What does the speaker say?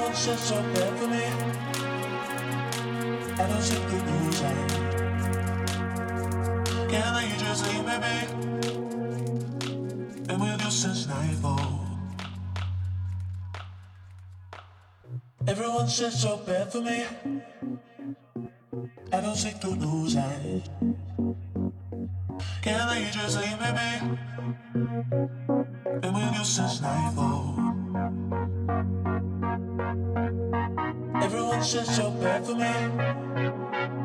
someone said so bad for me. I don't seem to lose I Can you just leave me be? Been with you since nightfall. Everyone said so bad for me. I don't seem to lose eyes. Can you just leave me be? Been with you since nightfall. just so bad for me.